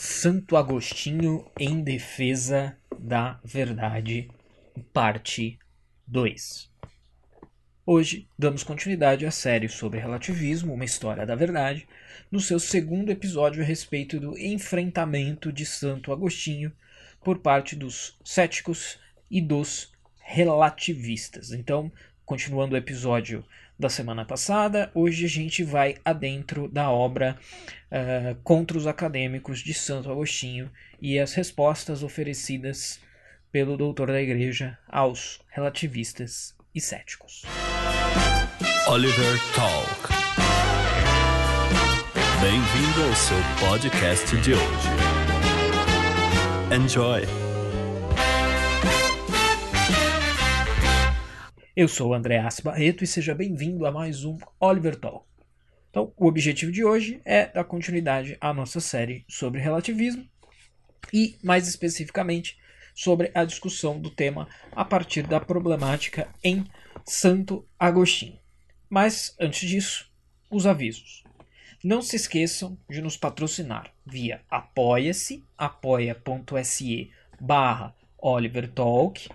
Santo Agostinho em defesa da verdade, parte 2. Hoje damos continuidade à série sobre relativismo, uma história da verdade, no seu segundo episódio a respeito do enfrentamento de Santo Agostinho por parte dos céticos e dos relativistas. Então, continuando o episódio da semana passada, hoje a gente vai adentro da obra uh, Contra os Acadêmicos de Santo Agostinho e as respostas oferecidas pelo doutor da igreja aos relativistas e céticos. Oliver Talk. Bem-vindo ao seu podcast de hoje. Enjoy! Eu sou o Andreas Barreto e seja bem-vindo a mais um Oliver Talk. Então, o objetivo de hoje é dar continuidade à nossa série sobre relativismo e, mais especificamente, sobre a discussão do tema a partir da problemática em Santo Agostinho. Mas, antes disso, os avisos. Não se esqueçam de nos patrocinar via apoia-se, apoia.se barra Oliver Talk,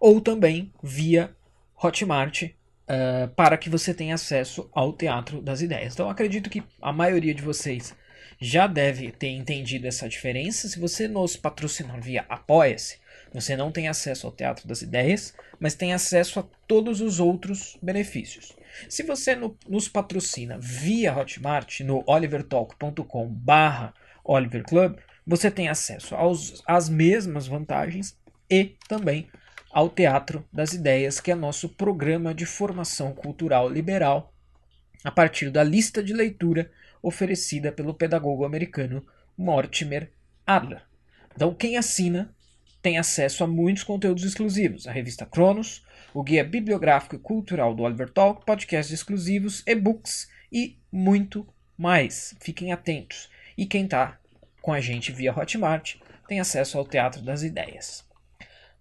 ou também via Hotmart uh, para que você tenha acesso ao Teatro das Ideias. Então acredito que a maioria de vocês já deve ter entendido essa diferença. Se você nos patrocinar via Apoia-se, você não tem acesso ao Teatro das Ideias, mas tem acesso a todos os outros benefícios. Se você no, nos patrocina via Hotmart no olivertalk.com barra Oliver Club, você tem acesso às mesmas vantagens e também ao Teatro das Ideias, que é nosso programa de formação cultural liberal, a partir da lista de leitura oferecida pelo pedagogo americano Mortimer Adler. Então, quem assina tem acesso a muitos conteúdos exclusivos: a revista Cronos, o guia bibliográfico e cultural do Oliver Talk, podcasts exclusivos, e-books e muito mais. Fiquem atentos. E quem está com a gente via Hotmart tem acesso ao Teatro das Ideias.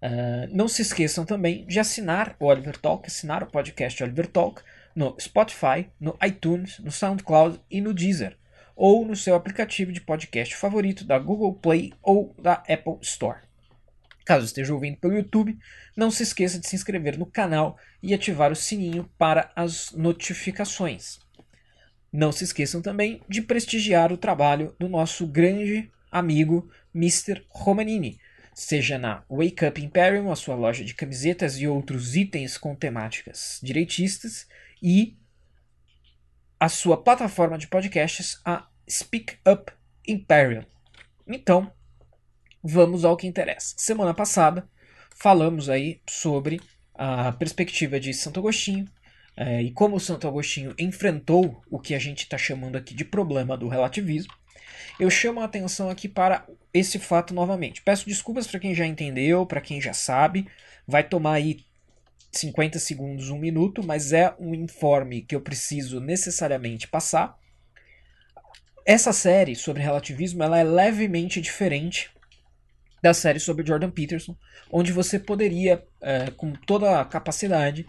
Uh, não se esqueçam também de assinar o Oliver Talk, assinar o podcast Oliver Talk no Spotify, no iTunes, no SoundCloud e no Deezer, ou no seu aplicativo de podcast favorito da Google Play ou da Apple Store. Caso esteja ouvindo pelo YouTube, não se esqueça de se inscrever no canal e ativar o sininho para as notificações. Não se esqueçam também de prestigiar o trabalho do nosso grande amigo Mr. Romanini seja na Wake Up Imperium, a sua loja de camisetas e outros itens com temáticas direitistas, e a sua plataforma de podcasts, a Speak Up Imperium. Então, vamos ao que interessa. Semana passada falamos aí sobre a perspectiva de Santo Agostinho é, e como Santo Agostinho enfrentou o que a gente está chamando aqui de problema do relativismo. Eu chamo a atenção aqui para esse fato novamente. Peço desculpas para quem já entendeu, para quem já sabe. Vai tomar aí 50 segundos, um minuto, mas é um informe que eu preciso necessariamente passar. Essa série sobre relativismo ela é levemente diferente da série sobre Jordan Peterson, onde você poderia, é, com toda a capacidade,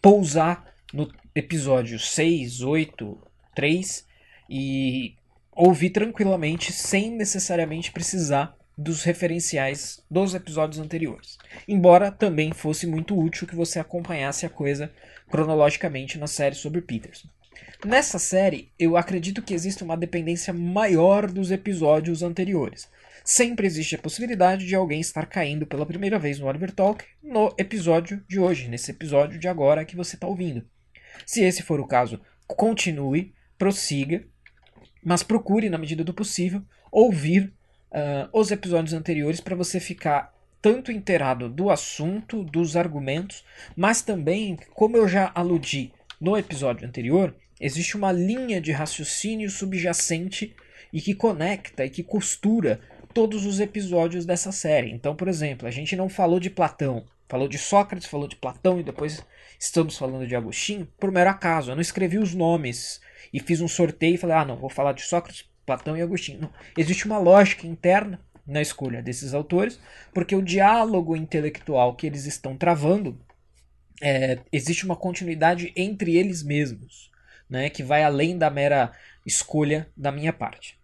pousar no episódio 6, 8, 3 e ouvir tranquilamente sem necessariamente precisar dos referenciais dos episódios anteriores. Embora também fosse muito útil que você acompanhasse a coisa cronologicamente na série sobre Peterson. Nessa série, eu acredito que existe uma dependência maior dos episódios anteriores. Sempre existe a possibilidade de alguém estar caindo pela primeira vez no Oliver Talk no episódio de hoje, nesse episódio de agora que você está ouvindo. Se esse for o caso, continue, prossiga, mas procure, na medida do possível, ouvir uh, os episódios anteriores para você ficar tanto inteirado do assunto, dos argumentos, mas também, como eu já aludi no episódio anterior, existe uma linha de raciocínio subjacente e que conecta e que costura todos os episódios dessa série. Então, por exemplo, a gente não falou de Platão, falou de Sócrates, falou de Platão e depois estamos falando de Agostinho por mero acaso. Eu não escrevi os nomes e fiz um sorteio e falei, ah, não, vou falar de Sócrates, Platão e Agostinho. Não. Existe uma lógica interna na escolha desses autores, porque o diálogo intelectual que eles estão travando, é, existe uma continuidade entre eles mesmos, né, que vai além da mera escolha da minha parte.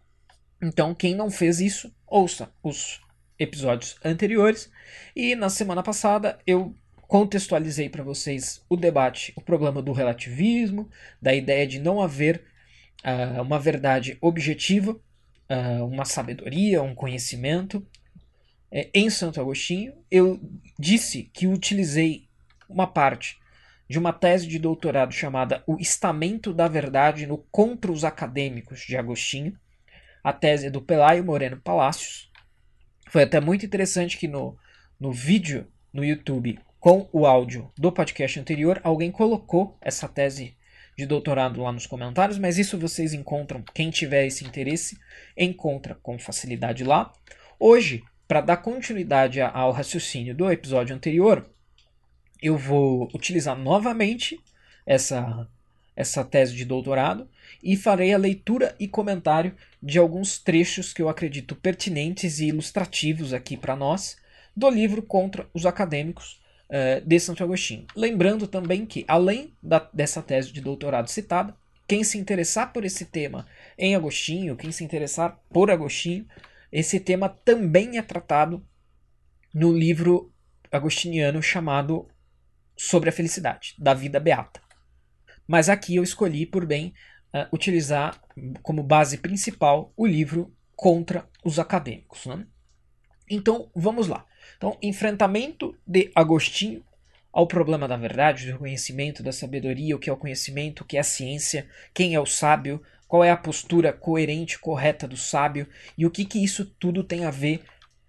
Então, quem não fez isso, ouça os episódios anteriores. E na semana passada eu contextualizei para vocês o debate, o problema do relativismo, da ideia de não haver uh, uma verdade objetiva, uh, uma sabedoria, um conhecimento. É, em Santo Agostinho, eu disse que utilizei uma parte de uma tese de doutorado chamada O Estamento da Verdade no Contra os Acadêmicos de Agostinho, a tese do Pelaio Moreno Palácios. Foi até muito interessante que no, no vídeo no YouTube com o áudio do podcast anterior, alguém colocou essa tese de doutorado lá nos comentários, mas isso vocês encontram, quem tiver esse interesse, encontra com facilidade lá. Hoje, para dar continuidade ao raciocínio do episódio anterior, eu vou utilizar novamente essa, essa tese de doutorado e farei a leitura e comentário de alguns trechos que eu acredito pertinentes e ilustrativos aqui para nós do livro Contra os Acadêmicos uh, de Santo Agostinho. Lembrando também que, além da, dessa tese de doutorado citada, quem se interessar por esse tema em Agostinho, quem se interessar por Agostinho, esse tema também é tratado no livro agostiniano chamado Sobre a Felicidade, da Vida Beata. Mas aqui eu escolhi por bem uh, utilizar como base principal o livro Contra os Acadêmicos. Né? Então vamos lá. Então, enfrentamento de Agostinho ao problema da verdade, do conhecimento, da sabedoria, o que é o conhecimento, o que é a ciência, quem é o sábio, qual é a postura coerente, correta do sábio e o que, que isso tudo tem a ver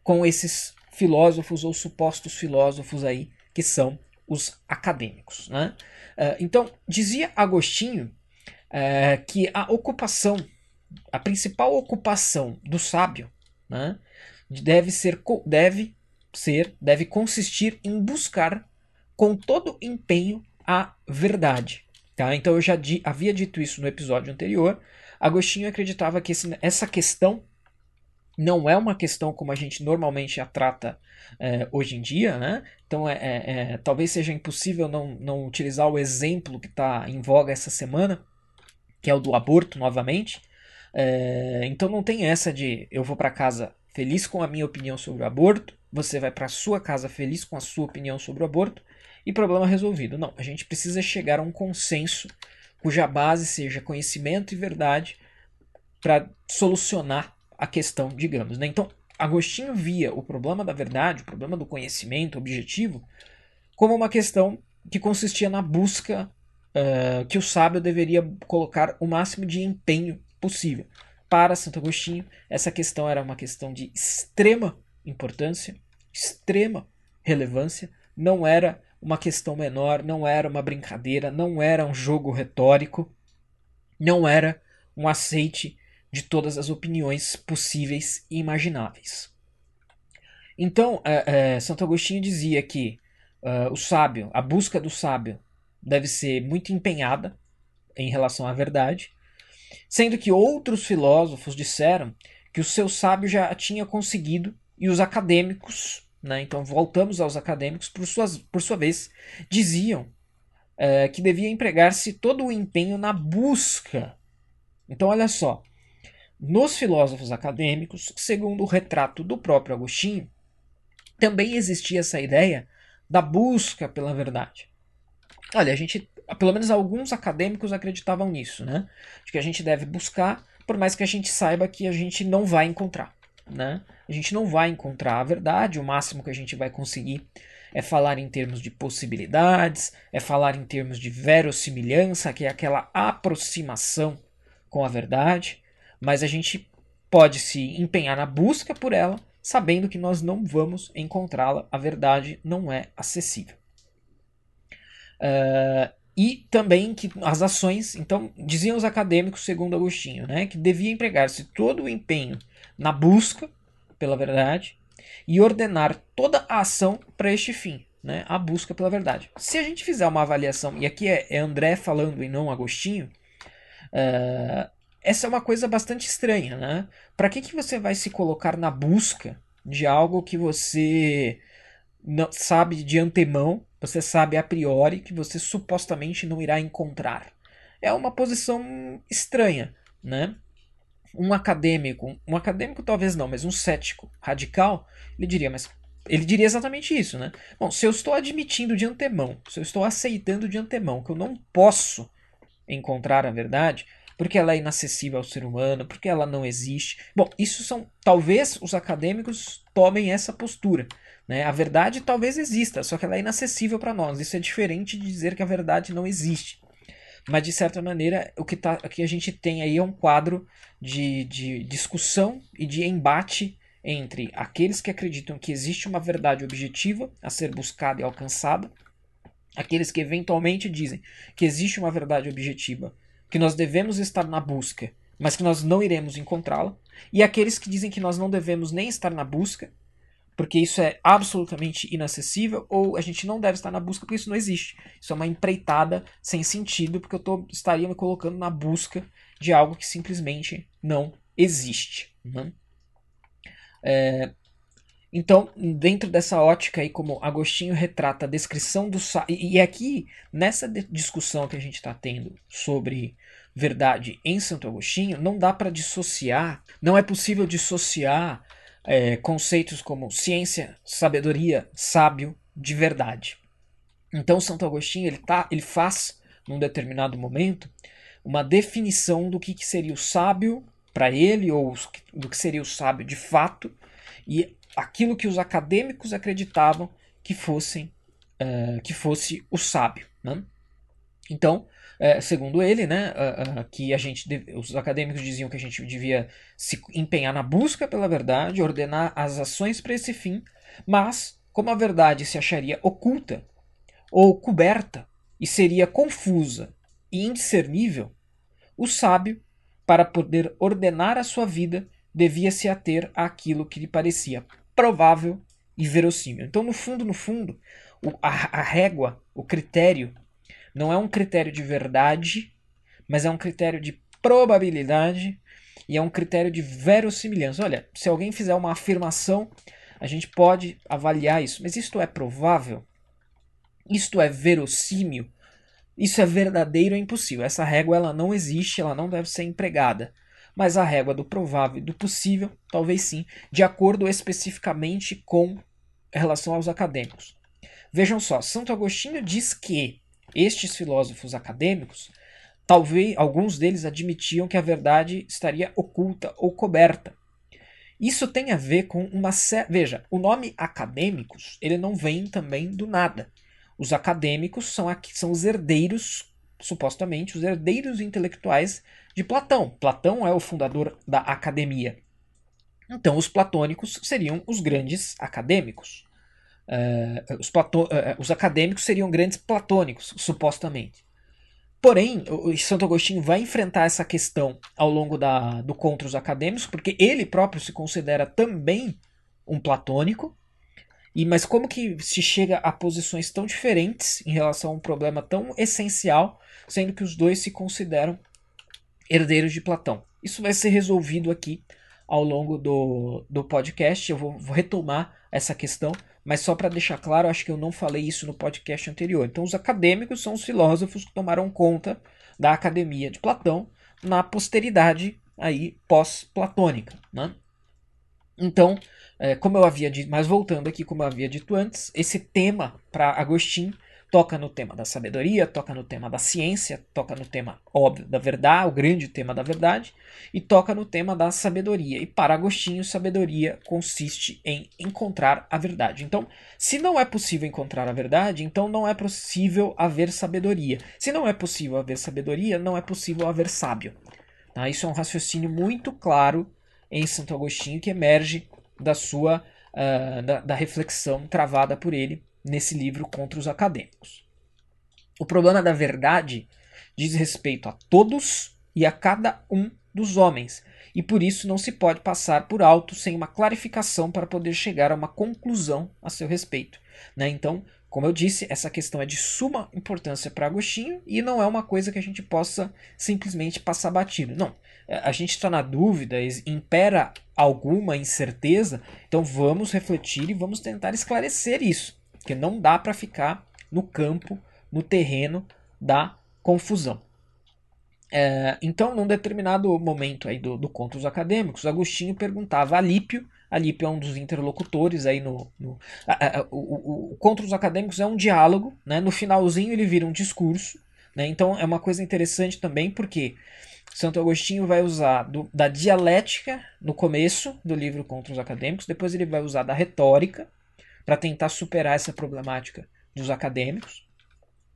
com esses filósofos ou supostos filósofos aí que são os acadêmicos. Né? Uh, então, dizia Agostinho uh, que a ocupação, a principal ocupação do sábio, né, deve ser, deve ser, deve consistir em buscar com todo empenho a verdade. Tá? Então eu já di, havia dito isso no episódio anterior. Agostinho acreditava que esse, essa questão não é uma questão como a gente normalmente a trata é, hoje em dia, né? Então é, é, é, talvez seja impossível não, não utilizar o exemplo que está em voga essa semana, que é o do aborto novamente. É, então não tem essa de eu vou para casa feliz com a minha opinião sobre o aborto, você vai para sua casa feliz com a sua opinião sobre o aborto e problema resolvido. Não, a gente precisa chegar a um consenso cuja base seja conhecimento e verdade para solucionar a questão, digamos. Né? Então, Agostinho via o problema da verdade, o problema do conhecimento objetivo, como uma questão que consistia na busca uh, que o sábio deveria colocar o máximo de empenho possível. Para Santo Agostinho, essa questão era uma questão de extrema importância, extrema relevância, não era uma questão menor, não era uma brincadeira, não era um jogo retórico, não era um aceite de todas as opiniões possíveis e imagináveis. Então, é, é, Santo Agostinho dizia que uh, o sábio, a busca do sábio, deve ser muito empenhada em relação à verdade, sendo que outros filósofos disseram que o seu sábio já tinha conseguido e os acadêmicos, né, então voltamos aos acadêmicos, por, suas, por sua vez, diziam é, que devia empregar-se todo o empenho na busca. Então, olha só, nos filósofos acadêmicos, segundo o retrato do próprio Agostinho, também existia essa ideia da busca pela verdade. Olha, a gente, pelo menos alguns acadêmicos acreditavam nisso, né? De que a gente deve buscar, por mais que a gente saiba que a gente não vai encontrar né? A gente não vai encontrar a verdade, o máximo que a gente vai conseguir é falar em termos de possibilidades, é falar em termos de verossimilhança, que é aquela aproximação com a verdade, mas a gente pode se empenhar na busca por ela, sabendo que nós não vamos encontrá-la, a verdade não é acessível. Uh, e também que as ações, então, diziam os acadêmicos, segundo Agostinho, né, que devia empregar-se todo o empenho na busca pela verdade e ordenar toda a ação para este fim, né? a busca pela verdade. Se a gente fizer uma avaliação, e aqui é, é André falando e não Agostinho, uh, essa é uma coisa bastante estranha. Né? Para que, que você vai se colocar na busca de algo que você não sabe de antemão, você sabe a priori que você supostamente não irá encontrar? É uma posição estranha, né? um acadêmico, um acadêmico talvez não, mas um cético radical, ele diria, mas ele diria exatamente isso, né? Bom, se eu estou admitindo de antemão, se eu estou aceitando de antemão que eu não posso encontrar a verdade, porque ela é inacessível ao ser humano, porque ela não existe. Bom, isso são. Talvez os acadêmicos tomem essa postura. Né? A verdade talvez exista, só que ela é inacessível para nós. Isso é diferente de dizer que a verdade não existe. Mas, de certa maneira, o que, tá, o que a gente tem aí é um quadro de, de discussão e de embate entre aqueles que acreditam que existe uma verdade objetiva a ser buscada e alcançada, aqueles que eventualmente dizem que existe uma verdade objetiva, que nós devemos estar na busca, mas que nós não iremos encontrá-la, e aqueles que dizem que nós não devemos nem estar na busca, porque isso é absolutamente inacessível, ou a gente não deve estar na busca porque isso não existe. Isso é uma empreitada sem sentido, porque eu tô, estaria me colocando na busca de algo que simplesmente não existe. Né? É, então, dentro dessa ótica aí, como Agostinho retrata a descrição do e aqui nessa discussão que a gente está tendo sobre verdade em Santo Agostinho, não dá para dissociar, não é possível dissociar é, conceitos como ciência, sabedoria, sábio de verdade. Então Santo Agostinho ele, tá, ele faz, num determinado momento, uma definição do que, que seria o sábio para ele, ou do que seria o sábio de fato, e aquilo que os acadêmicos acreditavam que, fossem, uh, que fosse o sábio. Né? Então, é, segundo ele, né, que a gente, os acadêmicos diziam que a gente devia se empenhar na busca pela verdade, ordenar as ações para esse fim, mas como a verdade se acharia oculta ou coberta e seria confusa e indiscernível, o sábio, para poder ordenar a sua vida, devia se ater àquilo que lhe parecia provável e verossímil. Então, no fundo, no fundo, o, a, a régua, o critério não é um critério de verdade, mas é um critério de probabilidade e é um critério de verossimilhança. Olha, se alguém fizer uma afirmação, a gente pode avaliar isso, mas isto é provável? Isto é verossímil? Isso é verdadeiro ou impossível? Essa régua ela não existe, ela não deve ser empregada. Mas a régua do provável e do possível, talvez sim, de acordo especificamente com relação aos acadêmicos. Vejam só, Santo Agostinho diz que estes filósofos acadêmicos, talvez alguns deles admitiam que a verdade estaria oculta ou coberta. Isso tem a ver com uma veja, o nome acadêmicos, ele não vem também do nada. Os acadêmicos são aqui são os herdeiros, supostamente os herdeiros intelectuais de Platão. Platão é o fundador da academia. Então, os platônicos seriam os grandes acadêmicos. Uh, os, platô, uh, os, acadêmicos seriam grandes platônicos, supostamente. Porém, o, Santo Agostinho vai enfrentar essa questão ao longo da, do contra os acadêmicos, porque ele próprio se considera também um platônico. E mas como que se chega a posições tão diferentes em relação a um problema tão essencial, sendo que os dois se consideram herdeiros de Platão? Isso vai ser resolvido aqui ao longo do, do podcast. Eu vou, vou retomar essa questão, mas só para deixar claro, acho que eu não falei isso no podcast anterior. Então, os acadêmicos são os filósofos que tomaram conta da academia de Platão na posteridade aí pós-platônica, né? Então, é, como eu havia dito, mas voltando aqui, como eu havia dito antes, esse tema para Agostinho toca no tema da sabedoria, toca no tema da ciência, toca no tema óbvio da verdade, o grande tema da verdade, e toca no tema da sabedoria. E para Agostinho, sabedoria consiste em encontrar a verdade. Então, se não é possível encontrar a verdade, então não é possível haver sabedoria. Se não é possível haver sabedoria, não é possível haver sábio. Tá? Isso é um raciocínio muito claro em Santo Agostinho que emerge da sua uh, da, da reflexão travada por ele nesse livro contra os acadêmicos. O problema da verdade diz respeito a todos e a cada um dos homens, e por isso não se pode passar por alto sem uma clarificação para poder chegar a uma conclusão a seu respeito. Né? Então, como eu disse, essa questão é de suma importância para Agostinho e não é uma coisa que a gente possa simplesmente passar batido. Não. É, a gente está na dúvida, impera alguma incerteza, então vamos refletir e vamos tentar esclarecer isso. Porque não dá para ficar no campo, no terreno da confusão. É, então, num determinado momento aí do, do Contos Acadêmicos, Agostinho perguntava a Lípio, a Lípio é um dos interlocutores aí no... no a, a, o, o, o Contos Acadêmicos é um diálogo, né? no finalzinho ele vira um discurso, né? então é uma coisa interessante também porque Santo Agostinho vai usar do, da dialética no começo do livro Contos Acadêmicos, depois ele vai usar da retórica para tentar superar essa problemática dos acadêmicos.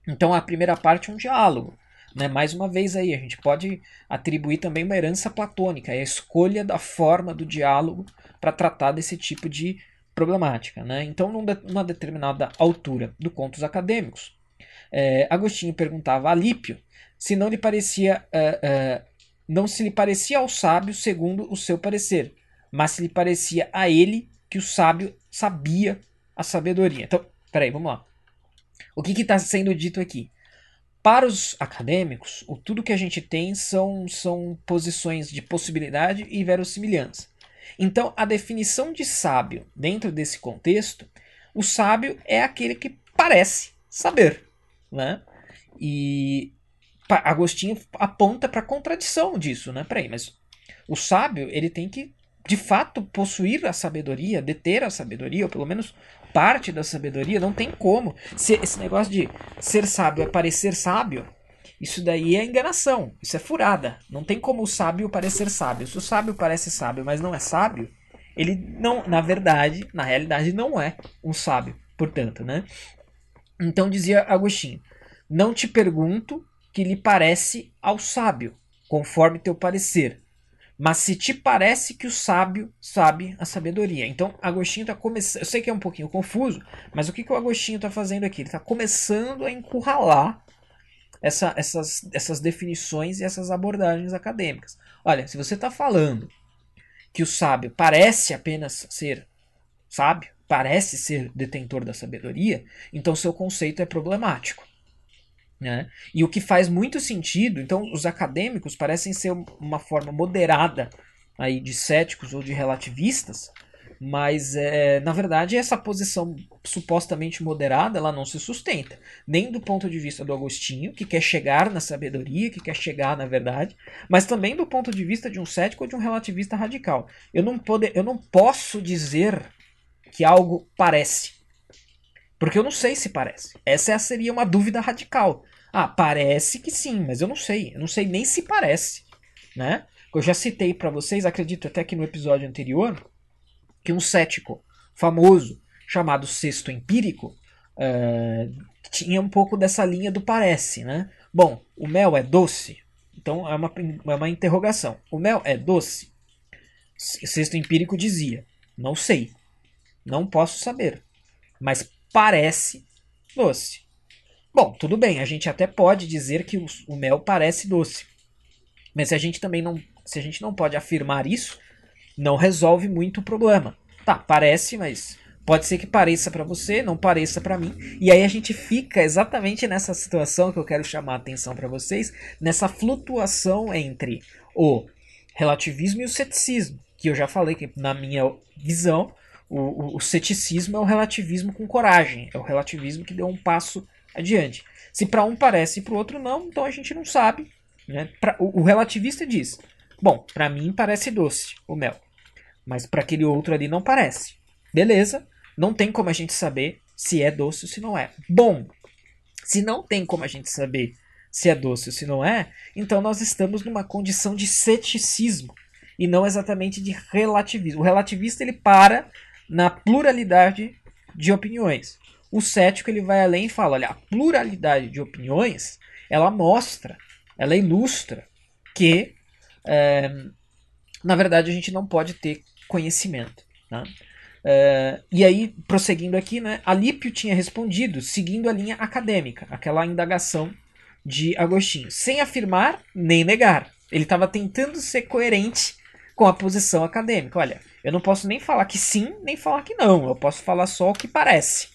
Então a primeira parte é um diálogo, né? Mais uma vez aí, a gente pode atribuir também uma herança platônica, é a escolha da forma do diálogo para tratar desse tipo de problemática. Né? Então, numa determinada altura do Contos Acadêmicos, é, Agostinho perguntava a Lípio se não lhe parecia é, é, não se lhe parecia ao sábio segundo o seu parecer, mas se lhe parecia a ele que o sábio sabia a sabedoria. Então, peraí, vamos lá. O que está sendo dito aqui? Para os acadêmicos, o tudo que a gente tem são, são posições de possibilidade e verossimilhança. Então, a definição de sábio dentro desse contexto, o sábio é aquele que parece saber. Né? E Agostinho aponta para a contradição disso. Né? Peraí, mas o sábio ele tem que de fato possuir a sabedoria, deter a sabedoria, ou pelo menos parte da sabedoria, não tem como. Se, esse negócio de ser sábio é parecer sábio, isso daí é enganação, isso é furada. Não tem como o sábio parecer sábio. Se o sábio parece sábio, mas não é sábio, ele não, na verdade, na realidade, não é um sábio, portanto, né? Então dizia Agostinho: Não te pergunto que lhe parece ao sábio, conforme teu parecer, mas se te parece que o sábio sabe a sabedoria. Então, Agostinho está começando. Eu sei que é um pouquinho confuso, mas o que, que o Agostinho está fazendo aqui? Ele está começando a encurralar essa, essas, essas definições e essas abordagens acadêmicas. Olha, se você está falando que o sábio parece apenas ser sábio, parece ser detentor da sabedoria, então seu conceito é problemático. Né? E o que faz muito sentido, então os acadêmicos parecem ser uma forma moderada aí de céticos ou de relativistas, mas é, na verdade essa posição supostamente moderada ela não se sustenta, nem do ponto de vista do Agostinho, que quer chegar na sabedoria, que quer chegar na verdade, mas também do ponto de vista de um cético ou de um relativista radical. Eu não, pode, eu não posso dizer que algo parece, porque eu não sei se parece. Essa seria uma dúvida radical. Ah, parece que sim, mas eu não sei. Eu não sei nem se parece, né? Eu já citei para vocês, acredito até que no episódio anterior, que um cético famoso chamado Sexto Empírico uh, tinha um pouco dessa linha do parece, né? Bom, o mel é doce? Então é uma, é uma interrogação. O mel é doce? Sexto Empírico dizia: não sei, não posso saber, mas parece doce. Bom, tudo bem, a gente até pode dizer que o, o mel parece doce. Mas se a gente também não, se a gente não pode afirmar isso, não resolve muito o problema. Tá, parece, mas pode ser que pareça para você, não pareça para mim. E aí a gente fica exatamente nessa situação que eu quero chamar a atenção para vocês, nessa flutuação entre o relativismo e o ceticismo, que eu já falei que na minha visão, o, o, o ceticismo é o relativismo com coragem, é o relativismo que deu um passo adiante. Se para um parece e para o outro não, então a gente não sabe. Né? Pra, o, o relativista diz: bom, para mim parece doce o mel, mas para aquele outro ali não parece. Beleza, não tem como a gente saber se é doce ou se não é. Bom, se não tem como a gente saber se é doce ou se não é, então nós estamos numa condição de ceticismo e não exatamente de relativismo. O relativista ele para na pluralidade de opiniões. O cético ele vai além e fala, olha, a pluralidade de opiniões, ela mostra, ela ilustra que, é, na verdade, a gente não pode ter conhecimento. Né? É, e aí, prosseguindo aqui, né, Alípio tinha respondido seguindo a linha acadêmica, aquela indagação de Agostinho, sem afirmar nem negar. Ele estava tentando ser coerente com a posição acadêmica. Olha, eu não posso nem falar que sim, nem falar que não. Eu posso falar só o que parece.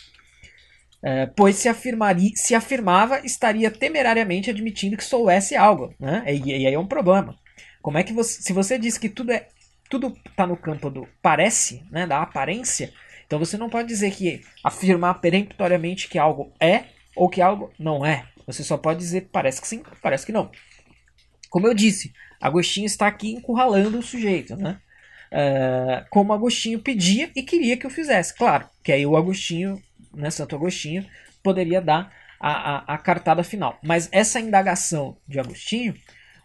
É, pois se, afirmaria, se afirmava, estaria temerariamente admitindo que soubesse algo. Né? E, e aí é um problema. Como é que você. Se você diz que tudo é. Tudo está no campo do parece, né, da aparência, então você não pode dizer que afirmar peremptoriamente que algo é ou que algo não é. Você só pode dizer parece que sim, parece que não. Como eu disse, Agostinho está aqui encurralando o sujeito, né? Uh, como Agostinho pedia e queria que eu fizesse. Claro, que aí o Agostinho, né, Santo Agostinho, poderia dar a, a, a cartada final. Mas essa indagação de Agostinho,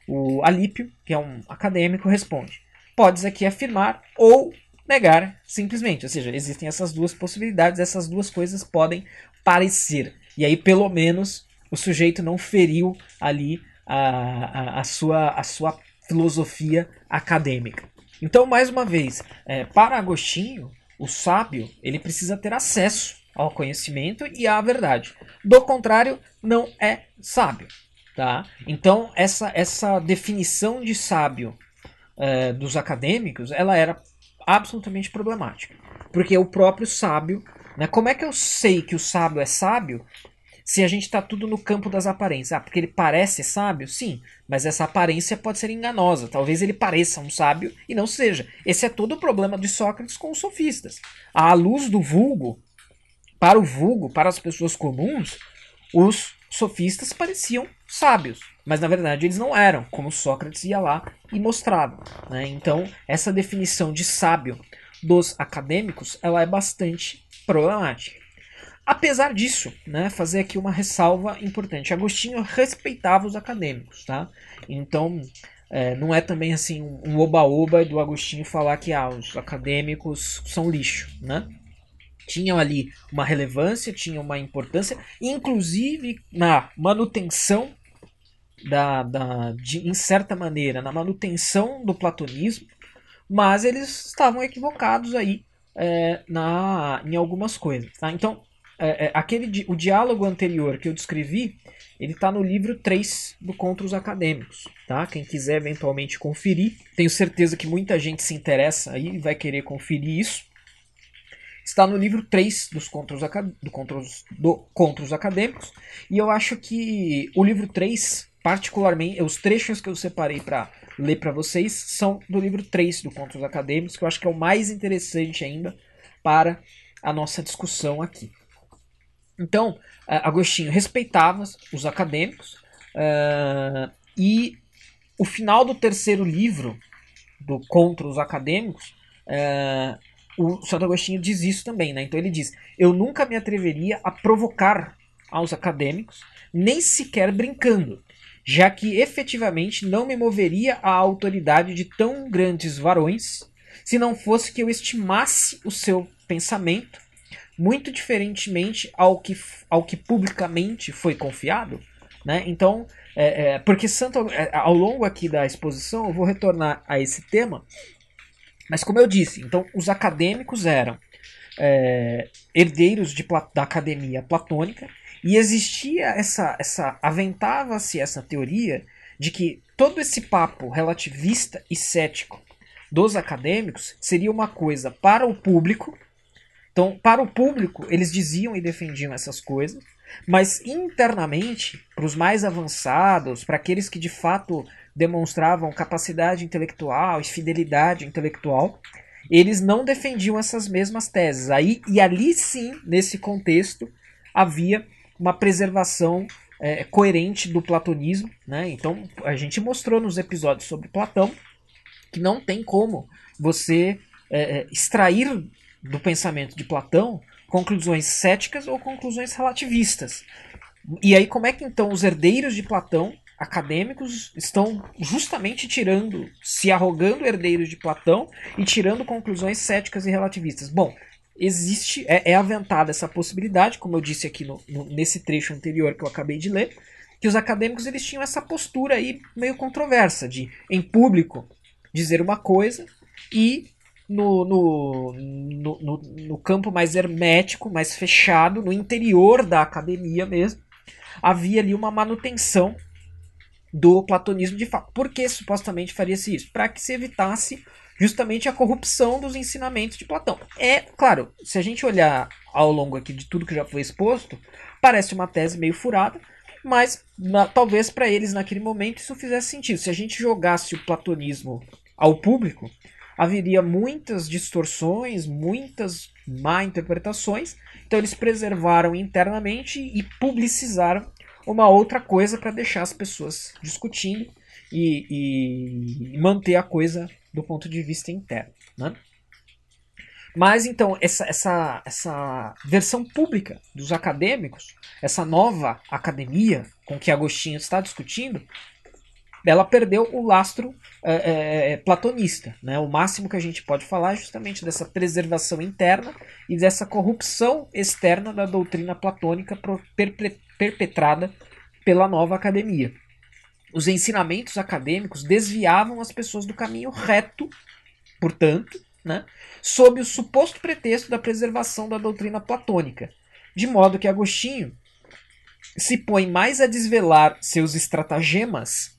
o Alípio, que é um acadêmico, responde: podes aqui afirmar ou negar simplesmente. Ou seja, existem essas duas possibilidades, essas duas coisas podem parecer. E aí, pelo menos, o sujeito não feriu ali a, a, a, sua, a sua filosofia acadêmica. Então, mais uma vez, é, para Agostinho, o sábio ele precisa ter acesso ao conhecimento e à verdade. Do contrário, não é sábio. Tá? Então, essa, essa definição de sábio é, dos acadêmicos ela era absolutamente problemática. Porque o próprio sábio. Né, como é que eu sei que o sábio é sábio se a gente está tudo no campo das aparências. Ah, porque ele parece sábio? Sim, mas essa aparência pode ser enganosa. Talvez ele pareça um sábio e não seja. Esse é todo o problema de Sócrates com os sofistas. À luz do vulgo, para o vulgo, para as pessoas comuns, os sofistas pareciam sábios, mas na verdade eles não eram, como Sócrates ia lá e mostrava. Né? Então, essa definição de sábio dos acadêmicos ela é bastante problemática. Apesar disso, né, fazer aqui uma ressalva importante. Agostinho respeitava os acadêmicos, tá? Então, é, não é também assim um oba-oba do Agostinho falar que ah, os acadêmicos são lixo, né? Tinham ali uma relevância, tinham uma importância, inclusive na manutenção da, da de, em certa maneira, na manutenção do platonismo, mas eles estavam equivocados aí é, na, em algumas coisas. Tá? Então, é, é, aquele o diálogo anterior que eu descrevi, ele está no livro 3 do Contra os Acadêmicos, tá? Quem quiser eventualmente conferir, tenho certeza que muita gente se interessa aí e vai querer conferir isso. Está no livro 3 dos Contra os, do Contra os, do Contra os Acadêmicos, e eu acho que o livro 3, particularmente, os trechos que eu separei para ler para vocês são do livro 3 do Contra os Acadêmicos, que eu acho que é o mais interessante ainda para a nossa discussão aqui. Então, eh, Agostinho respeitava os acadêmicos uh, e o final do terceiro livro do Contra os Acadêmicos, uh, o Santo Agostinho diz isso também, né? Então ele diz: Eu nunca me atreveria a provocar aos acadêmicos, nem sequer brincando, já que efetivamente não me moveria a autoridade de tão grandes varões, se não fosse que eu estimasse o seu pensamento muito diferentemente ao que, ao que publicamente foi confiado. Né? Então, é, é, porque Santo, é, ao longo aqui da exposição eu vou retornar a esse tema, mas como eu disse, então os acadêmicos eram é, herdeiros de, da academia platônica e existia essa, essa aventava-se essa teoria de que todo esse papo relativista e cético dos acadêmicos seria uma coisa para o público. Então, para o público, eles diziam e defendiam essas coisas, mas internamente, para os mais avançados, para aqueles que de fato demonstravam capacidade intelectual e fidelidade intelectual, eles não defendiam essas mesmas teses. Aí, e ali sim, nesse contexto, havia uma preservação é, coerente do platonismo. Né? Então, a gente mostrou nos episódios sobre Platão que não tem como você é, é extrair do pensamento de Platão conclusões céticas ou conclusões relativistas. E aí, como é que então os herdeiros de Platão, acadêmicos, estão justamente tirando, se arrogando herdeiros de Platão e tirando conclusões céticas e relativistas? Bom, existe, é, é aventada essa possibilidade, como eu disse aqui no, no, nesse trecho anterior que eu acabei de ler, que os acadêmicos eles tinham essa postura aí meio controversa de, em público, dizer uma coisa e no, no, no, no, no campo mais hermético, mais fechado, no interior da academia mesmo, havia ali uma manutenção do platonismo de fato. Por que supostamente faria-se isso? Para que se evitasse justamente a corrupção dos ensinamentos de Platão. É, claro, se a gente olhar ao longo aqui de tudo que já foi exposto, parece uma tese meio furada, mas na, talvez para eles naquele momento isso fizesse sentido. Se a gente jogasse o platonismo ao público, haveria muitas distorções, muitas má interpretações. Então eles preservaram internamente e publicizaram uma outra coisa para deixar as pessoas discutindo e, e manter a coisa do ponto de vista interno. Né? Mas então, essa, essa, essa versão pública dos acadêmicos, essa nova academia com que Agostinho está discutindo, ela perdeu o lastro é, é, é, platonista. Né? O máximo que a gente pode falar é justamente dessa preservação interna e dessa corrupção externa da doutrina platônica perpetrada pela nova academia. Os ensinamentos acadêmicos desviavam as pessoas do caminho reto, portanto, né, sob o suposto pretexto da preservação da doutrina platônica, de modo que Agostinho se põe mais a desvelar seus estratagemas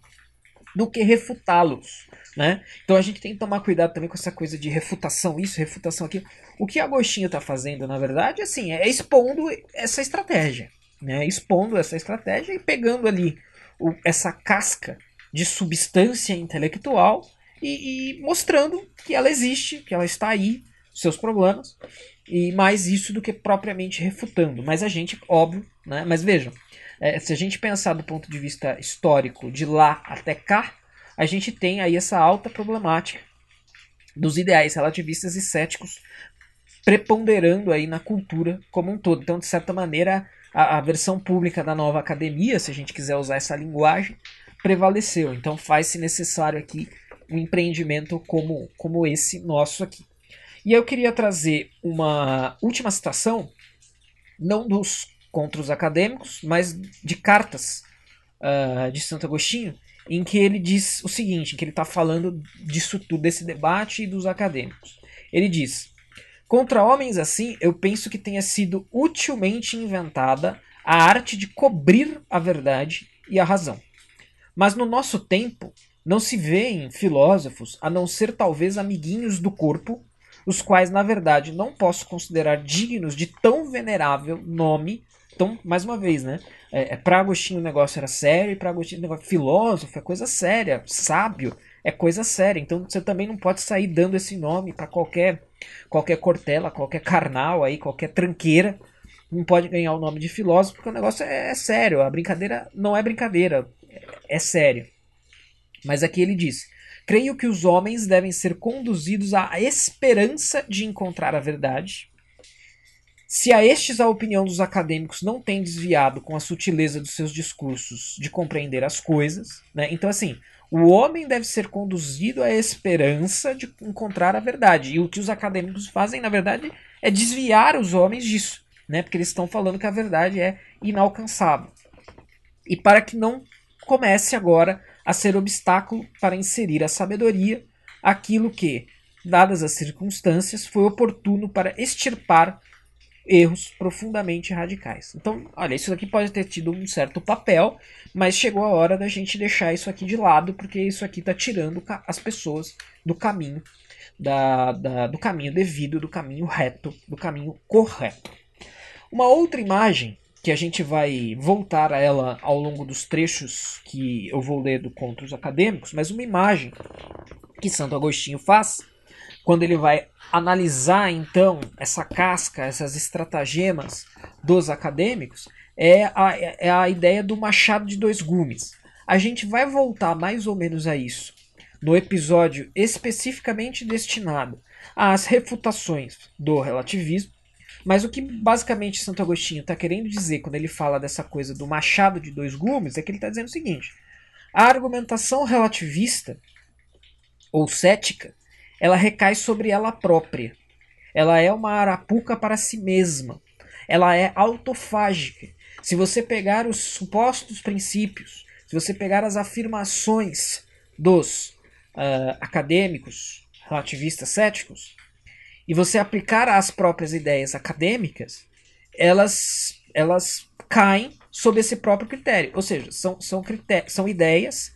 do que refutá-los. Né? Então a gente tem que tomar cuidado também com essa coisa de refutação, isso, refutação aquilo. O que Agostinho está fazendo, na verdade, assim, é expondo essa estratégia. Né? Expondo essa estratégia e pegando ali o, essa casca de substância intelectual e, e, mostrando que ela existe, que ela está aí, seus problemas, e mais isso do que propriamente refutando. Mas a gente, óbvio, né? mas vejam, é, se a gente pensar do ponto de vista histórico, de lá até cá, a gente tem aí essa alta problemática dos ideais relativistas e céticos preponderando aí na cultura como um todo. Então, de certa maneira, a, a versão pública da nova academia, se a gente quiser usar essa linguagem, prevaleceu. Então, faz-se necessário aqui um empreendimento como, como esse nosso aqui. E eu queria trazer uma última citação, não dos contos acadêmicos, mas de cartas uh, de Santo Agostinho, em que ele diz o seguinte, que ele está falando disso tudo, desse debate e dos acadêmicos. Ele diz: Contra homens assim, eu penso que tenha sido utilmente inventada a arte de cobrir a verdade e a razão. Mas no nosso tempo, não se vêem filósofos a não ser talvez amiguinhos do corpo, os quais, na verdade, não posso considerar dignos de tão venerável nome. Então, mais uma vez, né? É, é para Agostinho o negócio era sério, e para Agostinho o negócio filósofo é coisa séria, sábio é coisa séria. Então você também não pode sair dando esse nome para qualquer qualquer cortela, qualquer carnal aí, qualquer tranqueira. Não pode ganhar o nome de filósofo porque o negócio é, é sério. A brincadeira não é brincadeira, é, é sério. Mas aqui ele diz: Creio que os homens devem ser conduzidos à esperança de encontrar a verdade. Se a estes a opinião dos acadêmicos não tem desviado com a sutileza dos seus discursos de compreender as coisas, né? Então assim, o homem deve ser conduzido à esperança de encontrar a verdade. E o que os acadêmicos fazem, na verdade, é desviar os homens disso, né? Porque eles estão falando que a verdade é inalcançável. E para que não comece agora a ser obstáculo para inserir a sabedoria aquilo que, dadas as circunstâncias, foi oportuno para extirpar erros profundamente radicais. Então, olha, isso aqui pode ter tido um certo papel, mas chegou a hora da gente deixar isso aqui de lado, porque isso aqui está tirando as pessoas do caminho da, da, do caminho devido, do caminho reto, do caminho correto. Uma outra imagem que a gente vai voltar a ela ao longo dos trechos que eu vou ler do Contos Acadêmicos, mas uma imagem que Santo Agostinho faz quando ele vai analisar então essa casca, essas estratagemas dos acadêmicos, é a, é a ideia do machado de dois gumes. A gente vai voltar mais ou menos a isso no episódio especificamente destinado às refutações do relativismo, mas o que basicamente Santo Agostinho está querendo dizer quando ele fala dessa coisa do machado de dois gumes é que ele está dizendo o seguinte: a argumentação relativista ou cética ela recai sobre ela própria. Ela é uma arapuca para si mesma. Ela é autofágica. Se você pegar os supostos princípios, se você pegar as afirmações dos uh, acadêmicos relativistas céticos e você aplicar às próprias ideias acadêmicas, elas, elas caem sob esse próprio critério. Ou seja, são, são, são ideias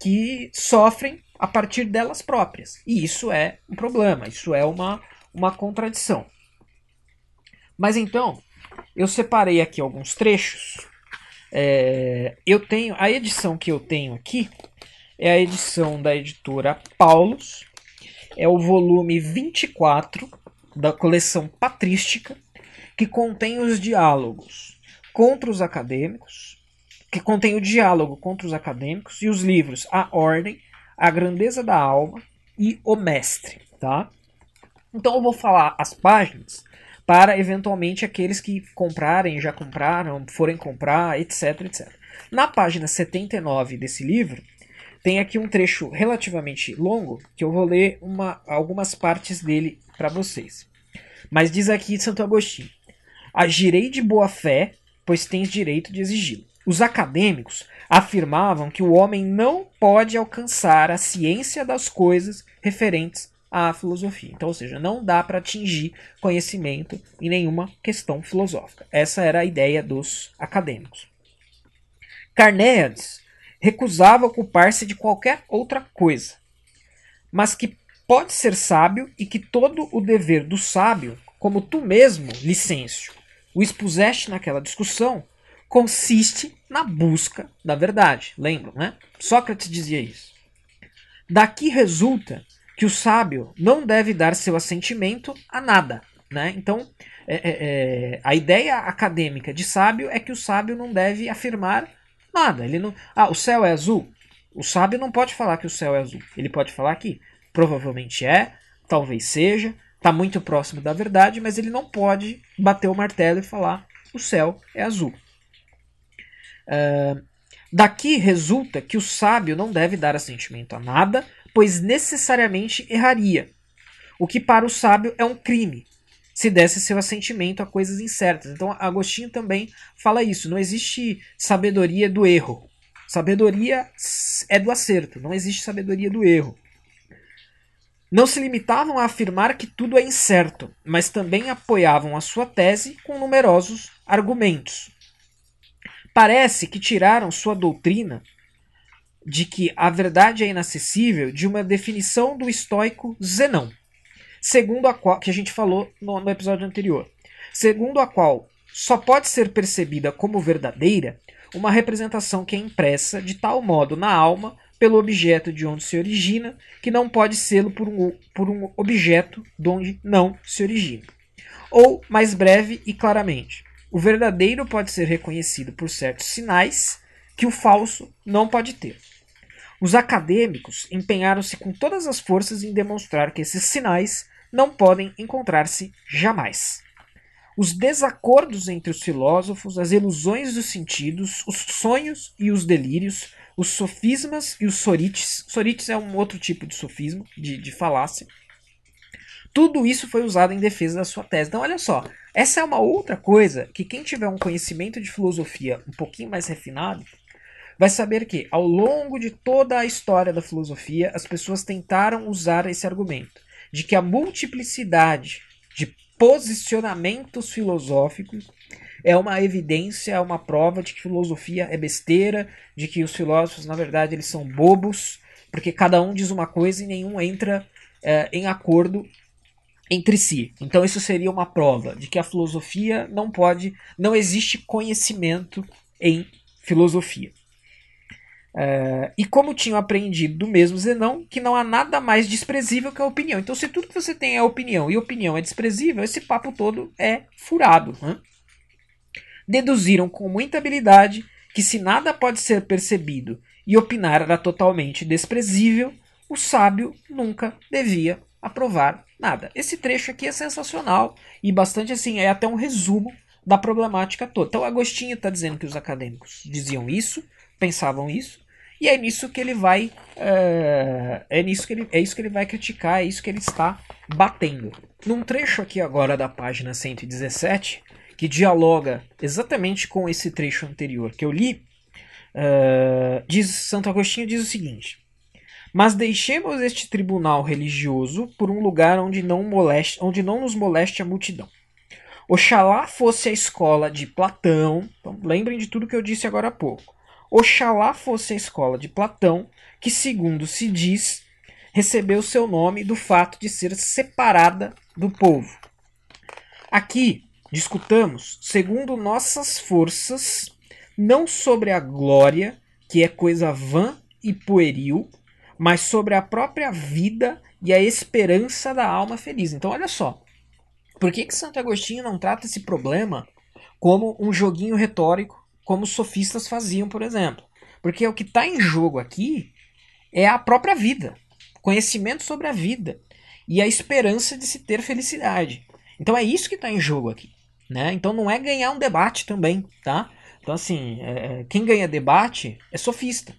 que sofrem a partir delas próprias. E isso é um problema, isso é uma, uma contradição. Mas então, eu separei aqui alguns trechos. É, eu tenho a edição que eu tenho aqui é a edição da editora Paulus, é o volume 24 da coleção Patrística, que contém os diálogos contra os acadêmicos, que contém o diálogo contra os acadêmicos, e os livros A Ordem, A Grandeza da Alma e O Mestre. Tá? Então eu vou falar as páginas para eventualmente aqueles que comprarem, já compraram, forem comprar, etc, etc. Na página 79 desse livro, tem aqui um trecho relativamente longo que eu vou ler uma, algumas partes dele para vocês. Mas diz aqui Santo Agostinho: Agirei de boa fé, pois tens direito de exigi-lo. Os acadêmicos afirmavam que o homem não pode alcançar a ciência das coisas referentes à filosofia. Então, ou seja, não dá para atingir conhecimento em nenhuma questão filosófica. Essa era a ideia dos acadêmicos. Carnéades recusava ocupar-se de qualquer outra coisa, mas que pode ser sábio e que todo o dever do sábio, como tu mesmo, Licêncio, o expuseste naquela discussão, consiste na busca da verdade. Lembram, né? Sócrates dizia isso. Daqui resulta que o sábio não deve dar seu assentimento a nada. Né? Então, é, é, é, a ideia acadêmica de sábio é que o sábio não deve afirmar nada. Ele não. Ah, o céu é azul. O sábio não pode falar que o céu é azul. Ele pode falar que provavelmente é, talvez seja, está muito próximo da verdade, mas ele não pode bater o martelo e falar o céu é azul. Uh, daqui resulta que o sábio não deve dar assentimento a nada, pois necessariamente erraria. O que para o sábio é um crime, se desse seu assentimento a coisas incertas. Então Agostinho também fala isso. Não existe sabedoria do erro. Sabedoria é do acerto, não existe sabedoria do erro. Não se limitavam a afirmar que tudo é incerto, mas também apoiavam a sua tese com numerosos argumentos. Parece que tiraram sua doutrina de que a verdade é inacessível de uma definição do estoico Zenão segundo a qual que a gente falou no, no episódio anterior, segundo a qual só pode ser percebida como verdadeira uma representação que é impressa de tal modo na alma pelo objeto de onde se origina, que não pode ser por um, por um objeto de onde não se origina. Ou, mais breve e claramente, o verdadeiro pode ser reconhecido por certos sinais que o falso não pode ter. Os acadêmicos empenharam-se com todas as forças em demonstrar que esses sinais não podem encontrar-se jamais. Os desacordos entre os filósofos, as ilusões dos sentidos, os sonhos e os delírios, os sofismas e os sorites. Sorites é um outro tipo de sofismo, de, de falácia. Tudo isso foi usado em defesa da sua tese. Então, olha só, essa é uma outra coisa que quem tiver um conhecimento de filosofia um pouquinho mais refinado vai saber que, ao longo de toda a história da filosofia, as pessoas tentaram usar esse argumento de que a multiplicidade de posicionamentos filosóficos é uma evidência, é uma prova de que filosofia é besteira, de que os filósofos, na verdade, eles são bobos, porque cada um diz uma coisa e nenhum entra é, em acordo entre si. Então isso seria uma prova de que a filosofia não pode, não existe conhecimento em filosofia. Uh, e como tinham aprendido do mesmo Zenão, que não há nada mais desprezível que a opinião. Então, se tudo que você tem é opinião e opinião é desprezível, esse papo todo é furado. Né? Deduziram com muita habilidade que, se nada pode ser percebido e opinar era totalmente desprezível, o sábio nunca devia aprovar nada. Esse trecho aqui é sensacional e bastante assim, é até um resumo da problemática toda. Então, Agostinho está dizendo que os acadêmicos diziam isso pensavam isso. E é nisso que ele vai. É, é, nisso que ele, é isso que ele vai criticar, é isso que ele está batendo. Num trecho aqui agora da página 117, que dialoga exatamente com esse trecho anterior que eu li, uh, diz Santo Agostinho diz o seguinte. Mas deixemos este tribunal religioso por um lugar onde não, moleste, onde não nos moleste a multidão. Oxalá fosse a escola de Platão. Então, lembrem de tudo que eu disse agora há pouco. Oxalá fosse a escola de Platão, que, segundo se diz, recebeu seu nome do fato de ser separada do povo. Aqui discutamos, segundo nossas forças, não sobre a glória, que é coisa vã e pueril, mas sobre a própria vida e a esperança da alma feliz. Então, olha só. Por que, que Santo Agostinho não trata esse problema como um joguinho retórico como os sofistas faziam, por exemplo. Porque o que está em jogo aqui é a própria vida, conhecimento sobre a vida e a esperança de se ter felicidade. Então é isso que está em jogo aqui. Né? Então não é ganhar um debate também, tá? Então assim, é, quem ganha debate é sofista.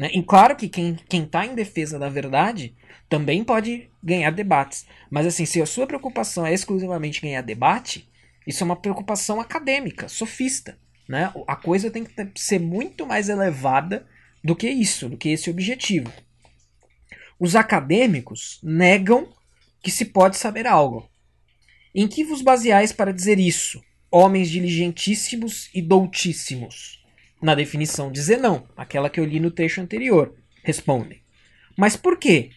Né? E claro que quem está em defesa da verdade também pode ganhar debates. Mas assim, se a sua preocupação é exclusivamente ganhar debate, isso é uma preocupação acadêmica, sofista. Né? A coisa tem que ser muito mais elevada do que isso, do que esse objetivo. Os acadêmicos negam que se pode saber algo. Em que vos baseais para dizer isso, homens diligentíssimos e doutíssimos? Na definição de Zenão, aquela que eu li no trecho anterior, respondem. Mas por quê?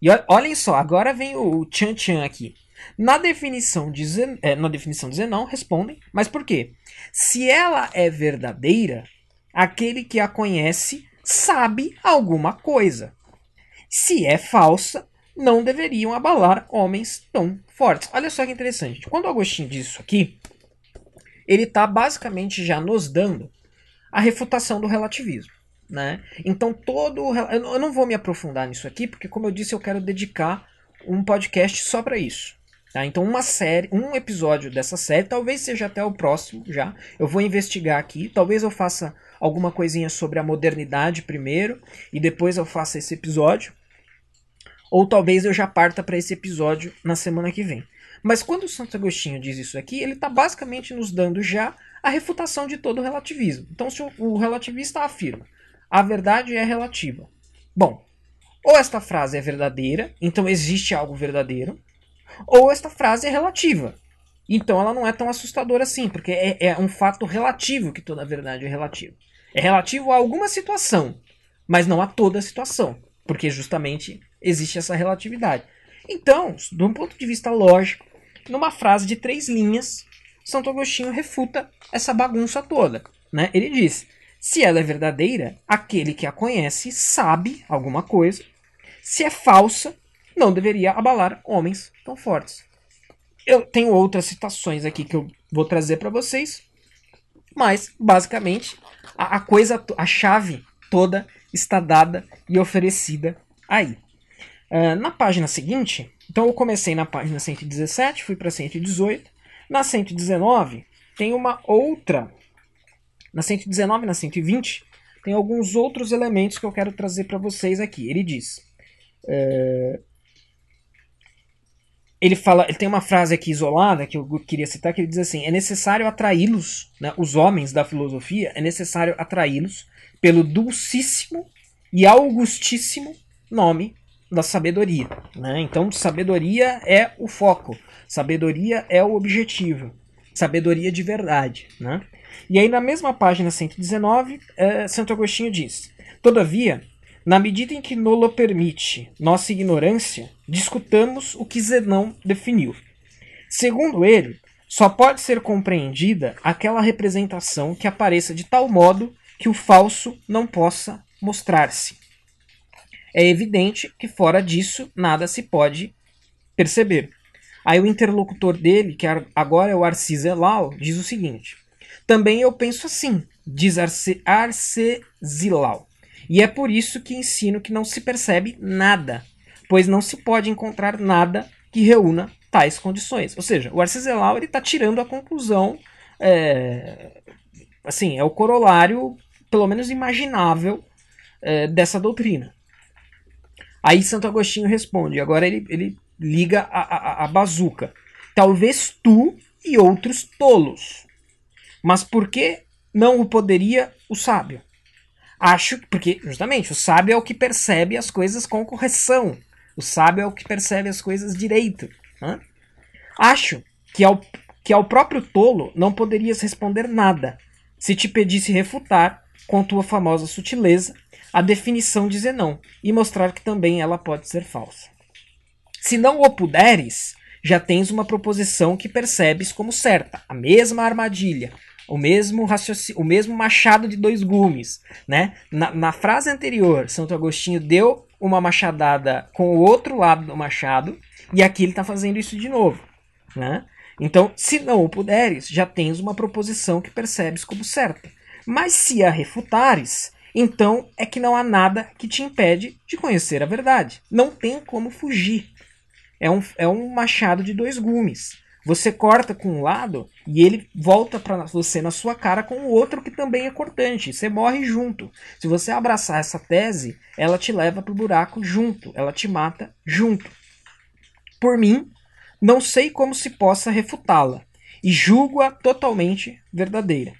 E olhem só, agora vem o Chan Chan aqui. Na definição de, Zen, é, na definição de Zenão, respondem, mas por quê? Se ela é verdadeira, aquele que a conhece sabe alguma coisa. Se é falsa, não deveriam abalar homens tão fortes. Olha só que interessante. Quando Agostinho diz isso aqui, ele está basicamente já nos dando a refutação do relativismo. Né? Então todo eu não vou me aprofundar nisso aqui porque como eu disse eu quero dedicar um podcast só para isso. Tá? Então uma série, um episódio dessa série, talvez seja até o próximo já. Eu vou investigar aqui, talvez eu faça alguma coisinha sobre a modernidade primeiro e depois eu faça esse episódio. Ou talvez eu já parta para esse episódio na semana que vem. Mas quando o Santo Agostinho diz isso aqui, ele está basicamente nos dando já a refutação de todo o relativismo. Então, se o relativista afirma a verdade é relativa. Bom, ou esta frase é verdadeira, então existe algo verdadeiro, ou esta frase é relativa. Então ela não é tão assustadora assim, porque é, é um fato relativo que toda verdade é relativa. É relativo a alguma situação, mas não a toda a situação, porque justamente existe essa relatividade. Então, de um ponto de vista lógico, numa frase de três linhas, Santo Agostinho refuta essa bagunça toda. Né? Ele diz: se ela é verdadeira, aquele que a conhece sabe alguma coisa. Se é falsa, não deveria abalar homens tão fortes. Eu tenho outras citações aqui que eu vou trazer para vocês, mas basicamente a, a, coisa, a chave toda está dada e oferecida aí. Uh, na página seguinte, então eu comecei na página 117, fui para 118. Na 119 tem uma outra na 119 e na 120, tem alguns outros elementos que eu quero trazer para vocês aqui. Ele diz. É, ele fala, ele tem uma frase aqui isolada que eu queria citar que ele diz assim: é necessário atraí-los, né, os homens da filosofia, é necessário atraí-los pelo dulcíssimo e augustíssimo nome da sabedoria. Né? Então, sabedoria é o foco, sabedoria é o objetivo, sabedoria de verdade. Né? E aí, na mesma página 119, é, Santo Agostinho diz: Todavia, na medida em que nolo permite nossa ignorância, discutamos o que Zenão definiu. Segundo ele, só pode ser compreendida aquela representação que apareça de tal modo que o falso não possa mostrar-se. É evidente que fora disso nada se pode perceber. Aí o interlocutor dele, que agora é o Arcis Elal, diz o seguinte: também eu penso assim, diz Arce, Arcesilau. E é por isso que ensino que não se percebe nada, pois não se pode encontrar nada que reúna tais condições. Ou seja, o Arceselau está tirando a conclusão, é, assim, é o corolário, pelo menos imaginável, é, dessa doutrina. Aí Santo Agostinho responde, agora ele, ele liga a, a, a bazuca. Talvez tu e outros tolos mas por que não o poderia o sábio? Acho porque, justamente, o sábio é o que percebe as coisas com correção. O sábio é o que percebe as coisas direito. Né? Acho que ao, que ao próprio tolo não poderias responder nada se te pedisse refutar, com tua famosa sutileza, a definição de Zenão e mostrar que também ela pode ser falsa. Se não o puderes, já tens uma proposição que percebes como certa, a mesma armadilha, o mesmo o mesmo machado de dois gumes, né? Na, na, frase anterior, Santo Agostinho deu uma machadada com o outro lado do machado e aqui ele está fazendo isso de novo, né? Então, se não o puderes, já tens uma proposição que percebes como certa. Mas se a refutares, então é que não há nada que te impede de conhecer a verdade. Não tem como fugir. É um, é um machado de dois gumes. Você corta com um lado e ele volta para você na sua cara com o outro que também é cortante. Você morre junto. Se você abraçar essa tese, ela te leva para o buraco junto. Ela te mata junto. Por mim, não sei como se possa refutá-la e julgo-a totalmente verdadeira.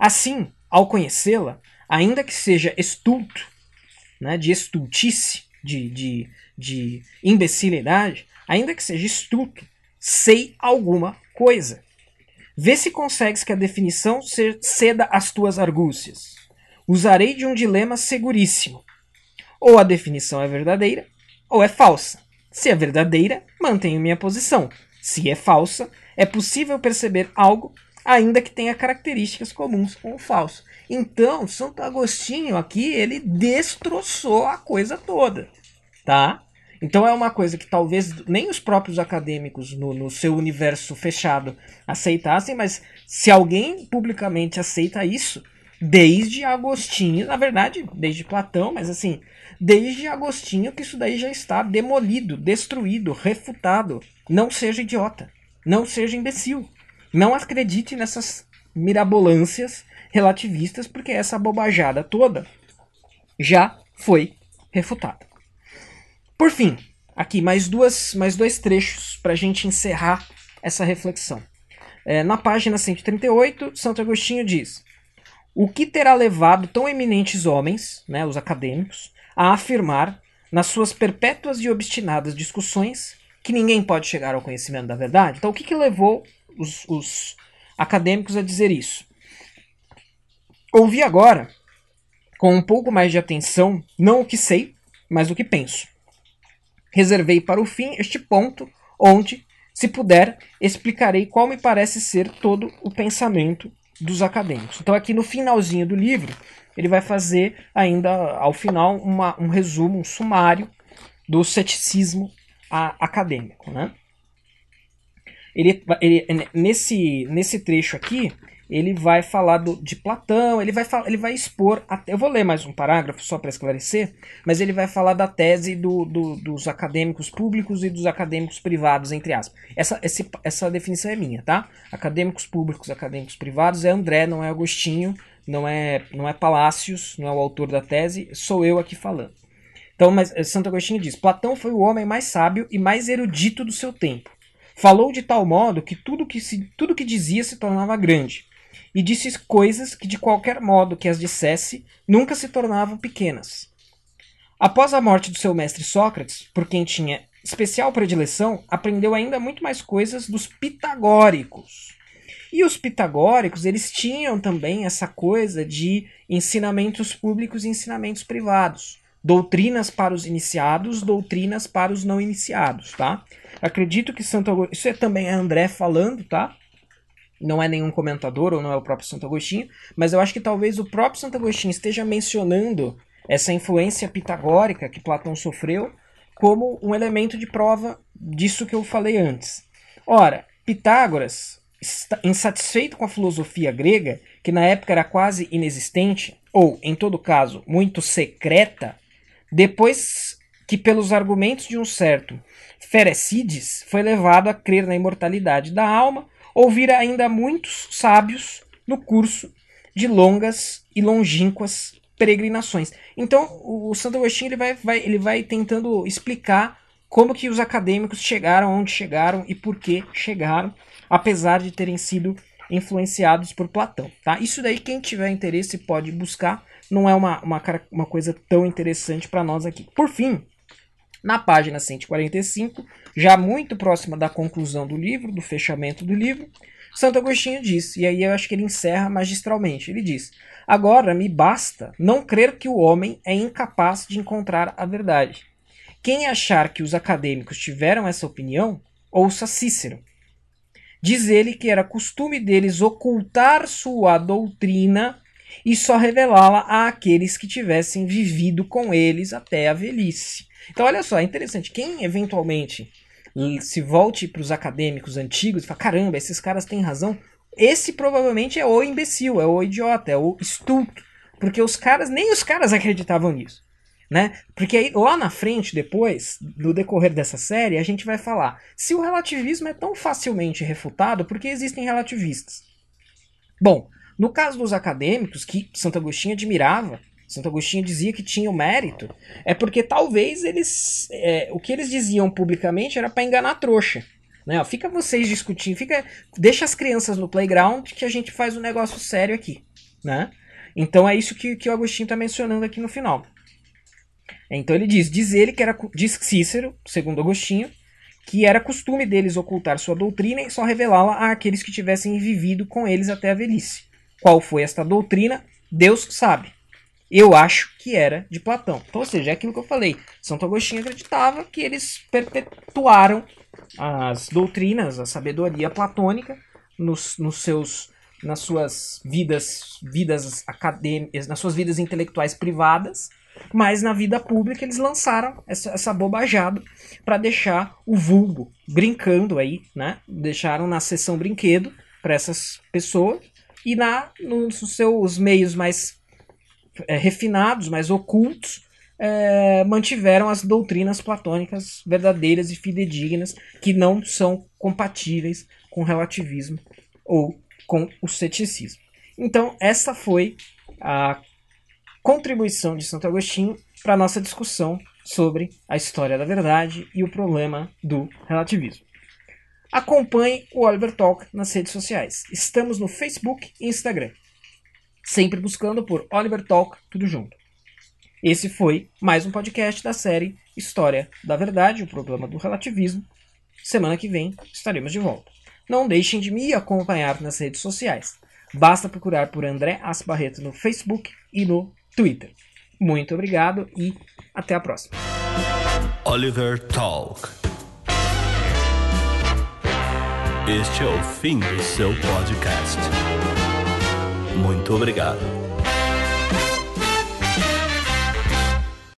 Assim, ao conhecê-la, ainda que seja estulto, né, de estultice, de, de, de imbecilidade, ainda que seja estulto, sei alguma coisa. Vê se consegues que a definição ceda às tuas argúcias. Usarei de um dilema seguríssimo. Ou a definição é verdadeira, ou é falsa. Se é verdadeira, mantenho minha posição. Se é falsa, é possível perceber algo, ainda que tenha características comuns com o falso. Então, Santo Agostinho aqui, ele destroçou a coisa toda, tá? Então é uma coisa que talvez nem os próprios acadêmicos no, no, seu universo fechado aceitassem, mas se alguém publicamente aceita isso, desde Agostinho, na verdade, desde Platão, mas assim, desde Agostinho que isso daí já está demolido, destruído, refutado. Não seja idiota, não seja imbecil, não acredite nessas mirabolâncias relativistas, porque essa bobajada toda já foi refutada. Por fim, aqui mais, duas, mais dois trechos para a gente encerrar essa reflexão. É, na página 138, Santo Agostinho diz: O que terá levado tão eminentes homens, né, os acadêmicos, a afirmar, nas suas perpétuas e obstinadas discussões, que ninguém pode chegar ao conhecimento da verdade? Então, o que, que levou os, os acadêmicos a dizer isso? Ouvi agora, com um pouco mais de atenção, não o que sei, mas o que penso. Reservei para o fim este ponto, onde, se puder, explicarei qual me parece ser todo o pensamento dos acadêmicos. Então, aqui no finalzinho do livro, ele vai fazer ainda, ao final, uma, um resumo, um sumário do ceticismo acadêmico. Né? Ele, ele, nesse, nesse trecho aqui, ele vai falar do, de Platão, ele vai, ele vai expor. Até, eu vou ler mais um parágrafo só para esclarecer, mas ele vai falar da tese do, do, dos acadêmicos públicos e dos acadêmicos privados, entre aspas. Essa, esse, essa definição é minha, tá? Acadêmicos públicos, acadêmicos privados é André, não é Agostinho, não é, não é Palácios, não é o autor da tese, sou eu aqui falando. Então, mas eh, Santo Agostinho diz: Platão foi o homem mais sábio e mais erudito do seu tempo. Falou de tal modo que tudo que, se, tudo que dizia se tornava grande e disse coisas que, de qualquer modo que as dissesse, nunca se tornavam pequenas. Após a morte do seu mestre Sócrates, por quem tinha especial predileção, aprendeu ainda muito mais coisas dos pitagóricos. E os pitagóricos, eles tinham também essa coisa de ensinamentos públicos e ensinamentos privados. Doutrinas para os iniciados, doutrinas para os não iniciados, tá? Acredito que Santo Agostinho, isso é também André falando, tá? não é nenhum comentador ou não é o próprio Santo Agostinho, mas eu acho que talvez o próprio Santo Agostinho esteja mencionando essa influência pitagórica que Platão sofreu como um elemento de prova disso que eu falei antes. Ora, Pitágoras, insatisfeito com a filosofia grega, que na época era quase inexistente, ou, em todo caso, muito secreta, depois que, pelos argumentos de um certo Ferecides, foi levado a crer na imortalidade da alma, ouvir ainda muitos sábios no curso de longas e longínquas peregrinações. Então, o Santo Agostinho ele vai, vai, ele vai tentando explicar como que os acadêmicos chegaram onde chegaram e por que chegaram, apesar de terem sido influenciados por Platão. Tá? Isso daí, quem tiver interesse pode buscar, não é uma, uma, uma coisa tão interessante para nós aqui. Por fim, na página 145, já muito próxima da conclusão do livro, do fechamento do livro, Santo Agostinho diz, e aí eu acho que ele encerra magistralmente: ele diz: Agora me basta não crer que o homem é incapaz de encontrar a verdade. Quem achar que os acadêmicos tiveram essa opinião, ouça Cícero. Diz ele que era costume deles ocultar sua doutrina e só revelá-la àqueles que tivessem vivido com eles até a velhice. Então, olha só, é interessante. Quem eventualmente se volte para os acadêmicos antigos e fala: caramba, esses caras têm razão. esse provavelmente é o imbecil, é o idiota, é o estulto. Porque os caras, nem os caras acreditavam nisso. Né? Porque aí, lá na frente, depois, no decorrer dessa série, a gente vai falar se o relativismo é tão facilmente refutado, porque existem relativistas. Bom, no caso dos acadêmicos, que Santo Agostinho admirava, Santo Agostinho dizia que tinha o mérito, é porque talvez eles. É, o que eles diziam publicamente era para enganar a trouxa. Né? Ó, fica vocês discutindo, fica, deixa as crianças no playground que a gente faz um negócio sério aqui. Né? Então é isso que, que o Agostinho está mencionando aqui no final. Então ele diz, diz ele que era, diz Cícero, segundo Agostinho, que era costume deles ocultar sua doutrina e só revelá-la àqueles que tivessem vivido com eles até a velhice. Qual foi esta doutrina? Deus sabe. Eu acho que era de Platão. Então, ou seja, é aquilo que eu falei. Santo Agostinho acreditava que eles perpetuaram as doutrinas, a sabedoria platônica nos, nos seus nas suas vidas vidas acadêmicas, nas suas vidas intelectuais privadas, mas na vida pública eles lançaram essa, essa bobajada para deixar o vulgo brincando aí, né? Deixaram na sessão brinquedo para essas pessoas e na nos seus meios mais é, refinados, mais ocultos, é, mantiveram as doutrinas platônicas verdadeiras e fidedignas que não são compatíveis com o relativismo ou com o ceticismo. Então, essa foi a contribuição de Santo Agostinho para a nossa discussão sobre a história da verdade e o problema do relativismo. Acompanhe o Oliver Talk nas redes sociais. Estamos no Facebook e Instagram. Sempre buscando por Oliver Talk, tudo junto. Esse foi mais um podcast da série História da Verdade, o problema do relativismo. Semana que vem estaremos de volta. Não deixem de me acompanhar nas redes sociais. Basta procurar por André Asbarreto no Facebook e no Twitter. Muito obrigado e até a próxima. Oliver Talk. Este é o fim do seu podcast. Muito obrigado.